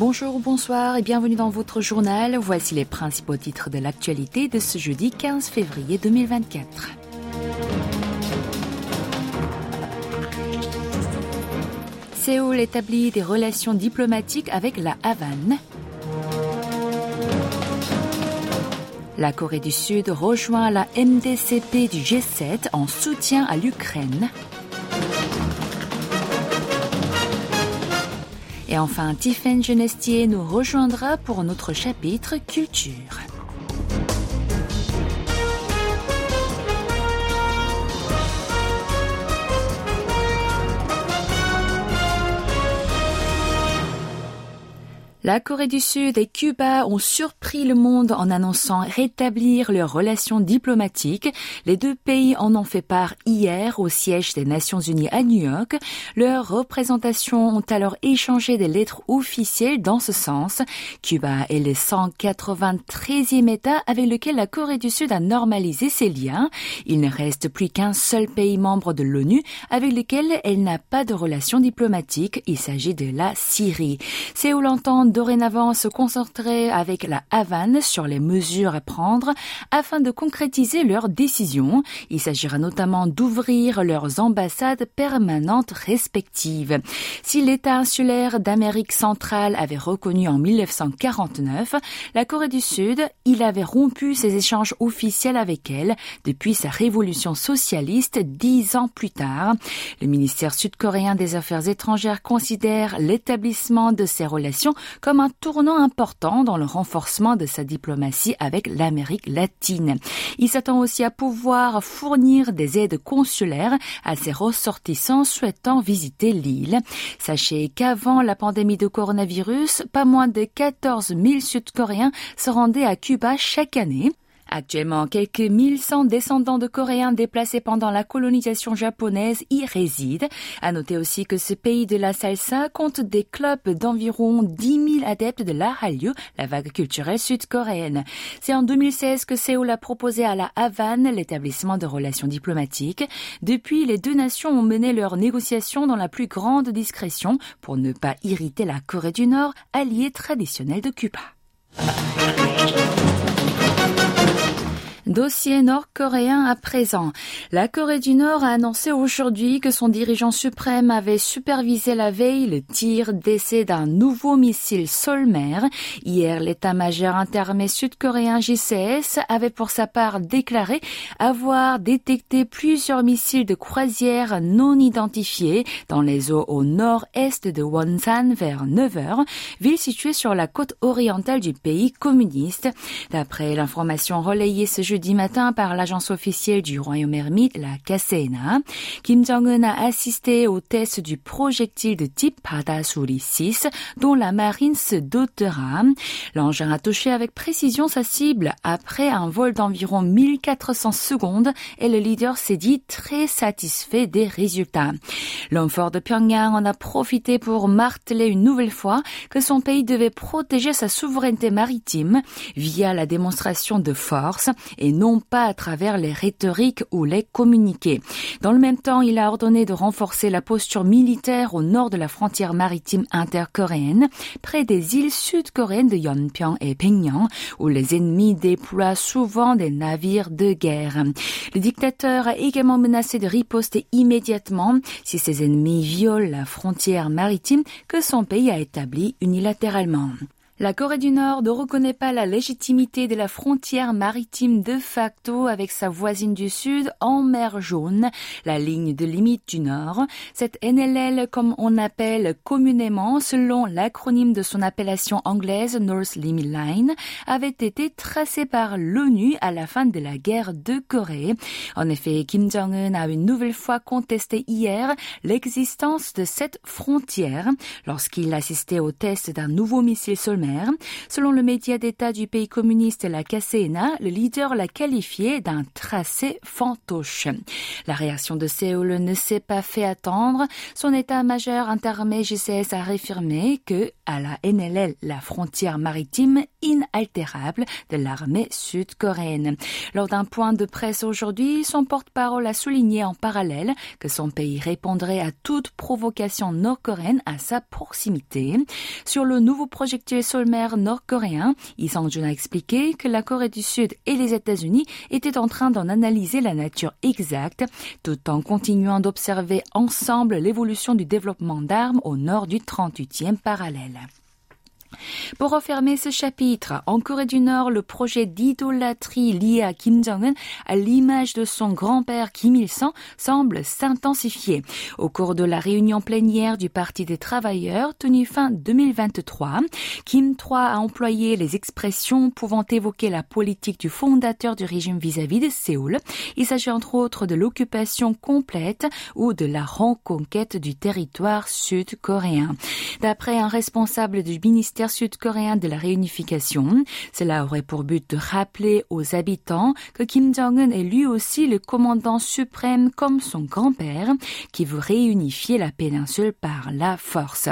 Bonjour, bonsoir et bienvenue dans votre journal. Voici les principaux titres de l'actualité de ce jeudi 15 février 2024. Séoul établit des relations diplomatiques avec la Havane. La Corée du Sud rejoint la MDCP du G7 en soutien à l'Ukraine. Et enfin, Tiffen Genestier nous rejoindra pour notre chapitre culture. La Corée du Sud et Cuba ont surpris le monde en annonçant rétablir leurs relations diplomatiques. Les deux pays en ont fait part hier au siège des Nations Unies à New York. Leurs représentations ont alors échangé des lettres officielles dans ce sens. Cuba est le 193e État avec lequel la Corée du Sud a normalisé ses liens. Il ne reste plus qu'un seul pays membre de l'ONU avec lequel elle n'a pas de relations diplomatiques. Il s'agit de la Syrie. Séoul entend dorénavant se concentrer avec la Havane sur les mesures à prendre afin de concrétiser leurs décisions. Il s'agira notamment d'ouvrir leurs ambassades permanentes respectives. Si l'État insulaire d'Amérique centrale avait reconnu en 1949 la Corée du Sud, il avait rompu ses échanges officiels avec elle depuis sa révolution socialiste dix ans plus tard. Le ministère sud-coréen des Affaires étrangères considère l'établissement de ces relations comme un tournant important dans le renforcement de sa diplomatie avec l'Amérique latine. Il s'attend aussi à pouvoir fournir des aides consulaires à ses ressortissants souhaitant visiter l'île. Sachez qu'avant la pandémie de coronavirus, pas moins de 14 000 Sud-Coréens se rendaient à Cuba chaque année. Actuellement, quelques 1100 descendants de Coréens déplacés pendant la colonisation japonaise y résident. À noter aussi que ce pays de la salsa compte des clubs d'environ 10 000 adeptes de la Hallyu, la vague culturelle sud-coréenne. C'est en 2016 que Séoul a proposé à la Havane l'établissement de relations diplomatiques. Depuis, les deux nations ont mené leurs négociations dans la plus grande discrétion pour ne pas irriter la Corée du Nord, alliée traditionnelle de Cuba. Dossier nord-coréen à présent. La Corée du Nord a annoncé aujourd'hui que son dirigeant suprême avait supervisé la veille le tir d'essai d'un nouveau missile sol-mer. Hier, l'état-major interarmé sud-coréen JCS avait pour sa part déclaré avoir détecté plusieurs missiles de croisière non identifiés dans les eaux au nord-est de Wonsan vers 9 heures, ville située sur la côte orientale du pays communiste. D'après l'information relayée ce jeudi jeudi matin par l'agence officielle du royaume ermite, la KCNA. Kim Jong-un a assisté au test du projectile de type Padasuri 6 dont la marine se dotera. L'engin a touché avec précision sa cible après un vol d'environ 1400 secondes et le leader s'est dit très satisfait des résultats. L'homme fort de Pyongyang en a profité pour marteler une nouvelle fois que son pays devait protéger sa souveraineté maritime via la démonstration de force et non pas à travers les rhétoriques ou les communiqués. Dans le même temps, il a ordonné de renforcer la posture militaire au nord de la frontière maritime intercoréenne, près des îles sud-coréennes de Yeonpyeong et Pyongyang, où les ennemis déploient souvent des navires de guerre. Le dictateur a également menacé de riposter immédiatement si ses ennemis violent la frontière maritime que son pays a établie unilatéralement. La Corée du Nord ne reconnaît pas la légitimité de la frontière maritime de facto avec sa voisine du Sud en mer Jaune, la ligne de limite du Nord. Cette NLL, comme on appelle communément selon l'acronyme de son appellation anglaise North Limit Line, avait été tracée par l'ONU à la fin de la guerre de Corée. En effet, Kim Jong-un a une nouvelle fois contesté hier l'existence de cette frontière lorsqu'il assistait au test d'un nouveau missile sol Selon le média d'État du pays communiste, la KCNA, le leader l'a qualifié d'un tracé fantoche. La réaction de Séoul ne s'est pas fait attendre. Son état-major interarmé GCS a réaffirmé que, à la NLL, la frontière maritime inaltérable de l'armée sud-coréenne. Lors d'un point de presse aujourd'hui, son porte-parole a souligné en parallèle que son pays répondrait à toute provocation nord-coréenne à sa proximité. Sur le nouveau projectile Solmer nord-coréen, Lee Sang-jun a expliqué que la Corée du Sud et les États-Unis étaient en train d'en analyser la nature exacte, tout en continuant d'observer ensemble l'évolution du développement d'armes au nord du 38e parallèle. Pour refermer ce chapitre, en Corée du Nord, le projet d'idolâtrie lié à Kim Jong-un à l'image de son grand-père Kim Il-sung semble s'intensifier. Au cours de la réunion plénière du Parti des travailleurs tenue fin 2023, Kim III a employé les expressions pouvant évoquer la politique du fondateur du régime vis-à-vis de Séoul. Il s'agit entre autres de l'occupation complète ou de la reconquête du territoire sud-coréen. D'après un responsable du ministère sud-coréen de la réunification. Cela aurait pour but de rappeler aux habitants que Kim Jong-un est lui aussi le commandant suprême comme son grand-père qui veut réunifier la péninsule par la force.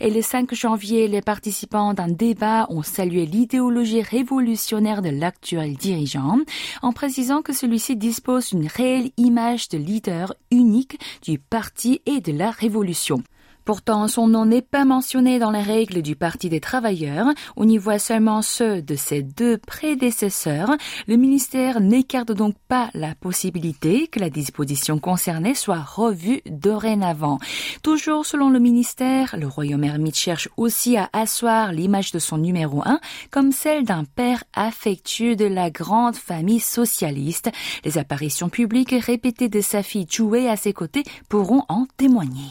Et le 5 janvier, les participants d'un débat ont salué l'idéologie révolutionnaire de l'actuel dirigeant en précisant que celui-ci dispose d'une réelle image de leader unique du parti et de la révolution. Pourtant, son nom n'est pas mentionné dans les règles du Parti des travailleurs. On y voit seulement ceux de ses deux prédécesseurs. Le ministère n'écarte donc pas la possibilité que la disposition concernée soit revue dorénavant. Toujours selon le ministère, le royaume ermite cherche aussi à asseoir l'image de son numéro un comme celle d'un père affectueux de la grande famille socialiste. Les apparitions publiques répétées de sa fille Choué à ses côtés pourront en témoigner.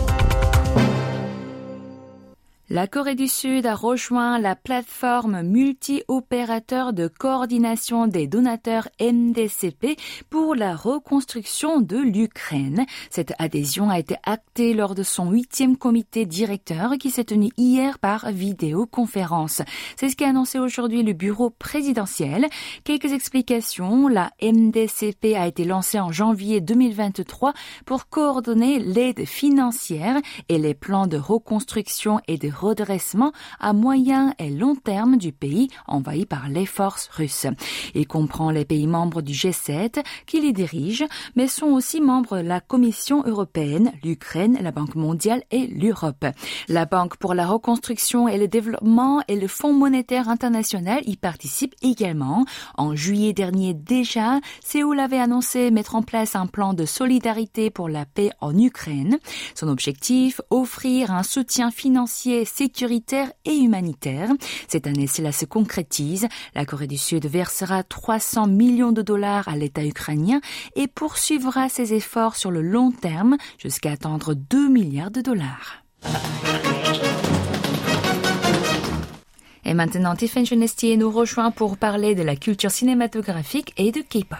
La Corée du Sud a rejoint la plateforme multi-opérateur de coordination des donateurs MDCP pour la reconstruction de l'Ukraine. Cette adhésion a été actée lors de son huitième comité directeur qui s'est tenu hier par vidéoconférence. C'est ce qu'a annoncé aujourd'hui le bureau présidentiel. Quelques explications. La MDCP a été lancée en janvier 2023 pour coordonner l'aide financière et les plans de reconstruction et de redressement à moyen et long terme du pays envahi par les forces russes. Il comprend les pays membres du G7 qui les dirigent, mais sont aussi membres de la Commission européenne, l'Ukraine, la Banque mondiale et l'Europe. La Banque pour la reconstruction et le développement et le Fonds monétaire international y participent également. En juillet dernier déjà, Séoul avait annoncé mettre en place un plan de solidarité pour la paix en Ukraine. Son objectif, offrir un soutien financier sécuritaire et humanitaire. Cette année, cela se concrétise. La Corée du Sud versera 300 millions de dollars à l'État ukrainien et poursuivra ses efforts sur le long terme jusqu'à atteindre 2 milliards de dollars. Et maintenant, Tiffany Genestier nous rejoint pour parler de la culture cinématographique et de K-pop.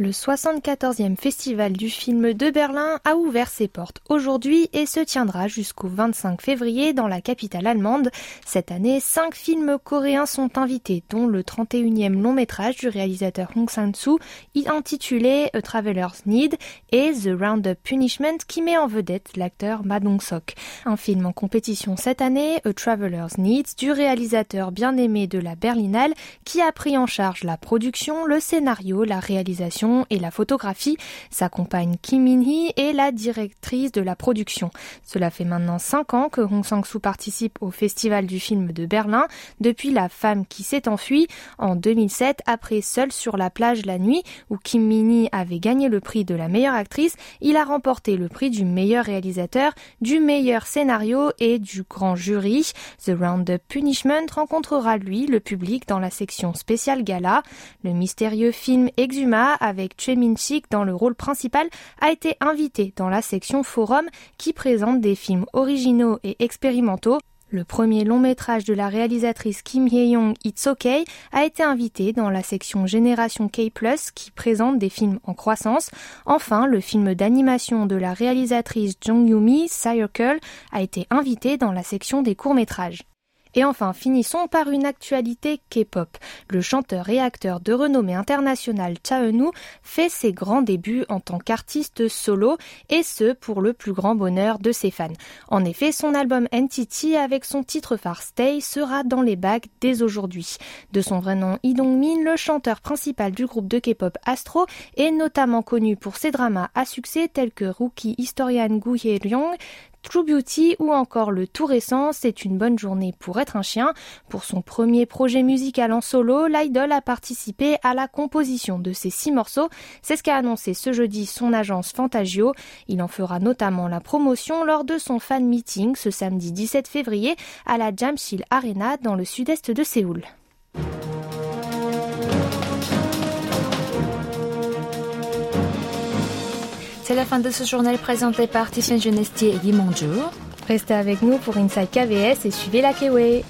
Le 74e Festival du film de Berlin a ouvert ses portes aujourd'hui et se tiendra jusqu'au 25 février dans la capitale allemande. Cette année, cinq films coréens sont invités, dont le 31e long métrage du réalisateur Hong Sang-soo, intitulé A Traveler's Need et The Roundup Punishment qui met en vedette l'acteur Ma Dong-sok. Un film en compétition cette année, A Traveler's Needs, du réalisateur bien aimé de la Berlinale qui a pris en charge la production, le scénario, la réalisation et la photographie. Sa compagne Kim Min-hee est la directrice de la production. Cela fait maintenant cinq ans que Hong Sang-soo participe au Festival du film de Berlin depuis La femme qui s'est enfuie en 2007 après Seul sur la plage la nuit où Kim Min-hee avait gagné le prix de la meilleure actrice. Il a remporté le prix du meilleur réalisateur, du meilleur scénario et du grand jury. The Roundup Punishment rencontrera lui le public dans la section spéciale gala. Le mystérieux film Exuma avec avec Min-sik dans le rôle principal, a été invité dans la section Forum qui présente des films originaux et expérimentaux Le premier long métrage de la réalisatrice Kim Hye-young, It's a été invité dans la section Génération K+, qui présente des films en croissance. Enfin, le film d'animation de la réalisatrice Jung Yumi, Circle, a été invité dans la section des courts-métrages. Et enfin, finissons par une actualité K-pop. Le chanteur et acteur de renommée internationale Cha Eun-woo fait ses grands débuts en tant qu'artiste solo, et ce pour le plus grand bonheur de ses fans. En effet, son album Entity avec son titre phare Stay sera dans les bacs dès aujourd'hui. De son vrai nom Lee Dong-min, le chanteur principal du groupe de K-pop Astro est notamment connu pour ses dramas à succès tels que Rookie Historian Gu Hye-ryong, True Beauty ou encore le tout récent C'est une bonne journée pour être un chien. Pour son premier projet musical en solo, l'idol a participé à la composition de ces six morceaux. C'est ce qu'a annoncé ce jeudi son agence Fantagio. Il en fera notamment la promotion lors de son fan meeting ce samedi 17 février à la Jamsil Arena dans le sud-est de Séoul. C'est la fin de ce journal présenté par Titian Genestier et Guy Monjour. Restez avec nous pour Inside KVS et suivez la Kiwi.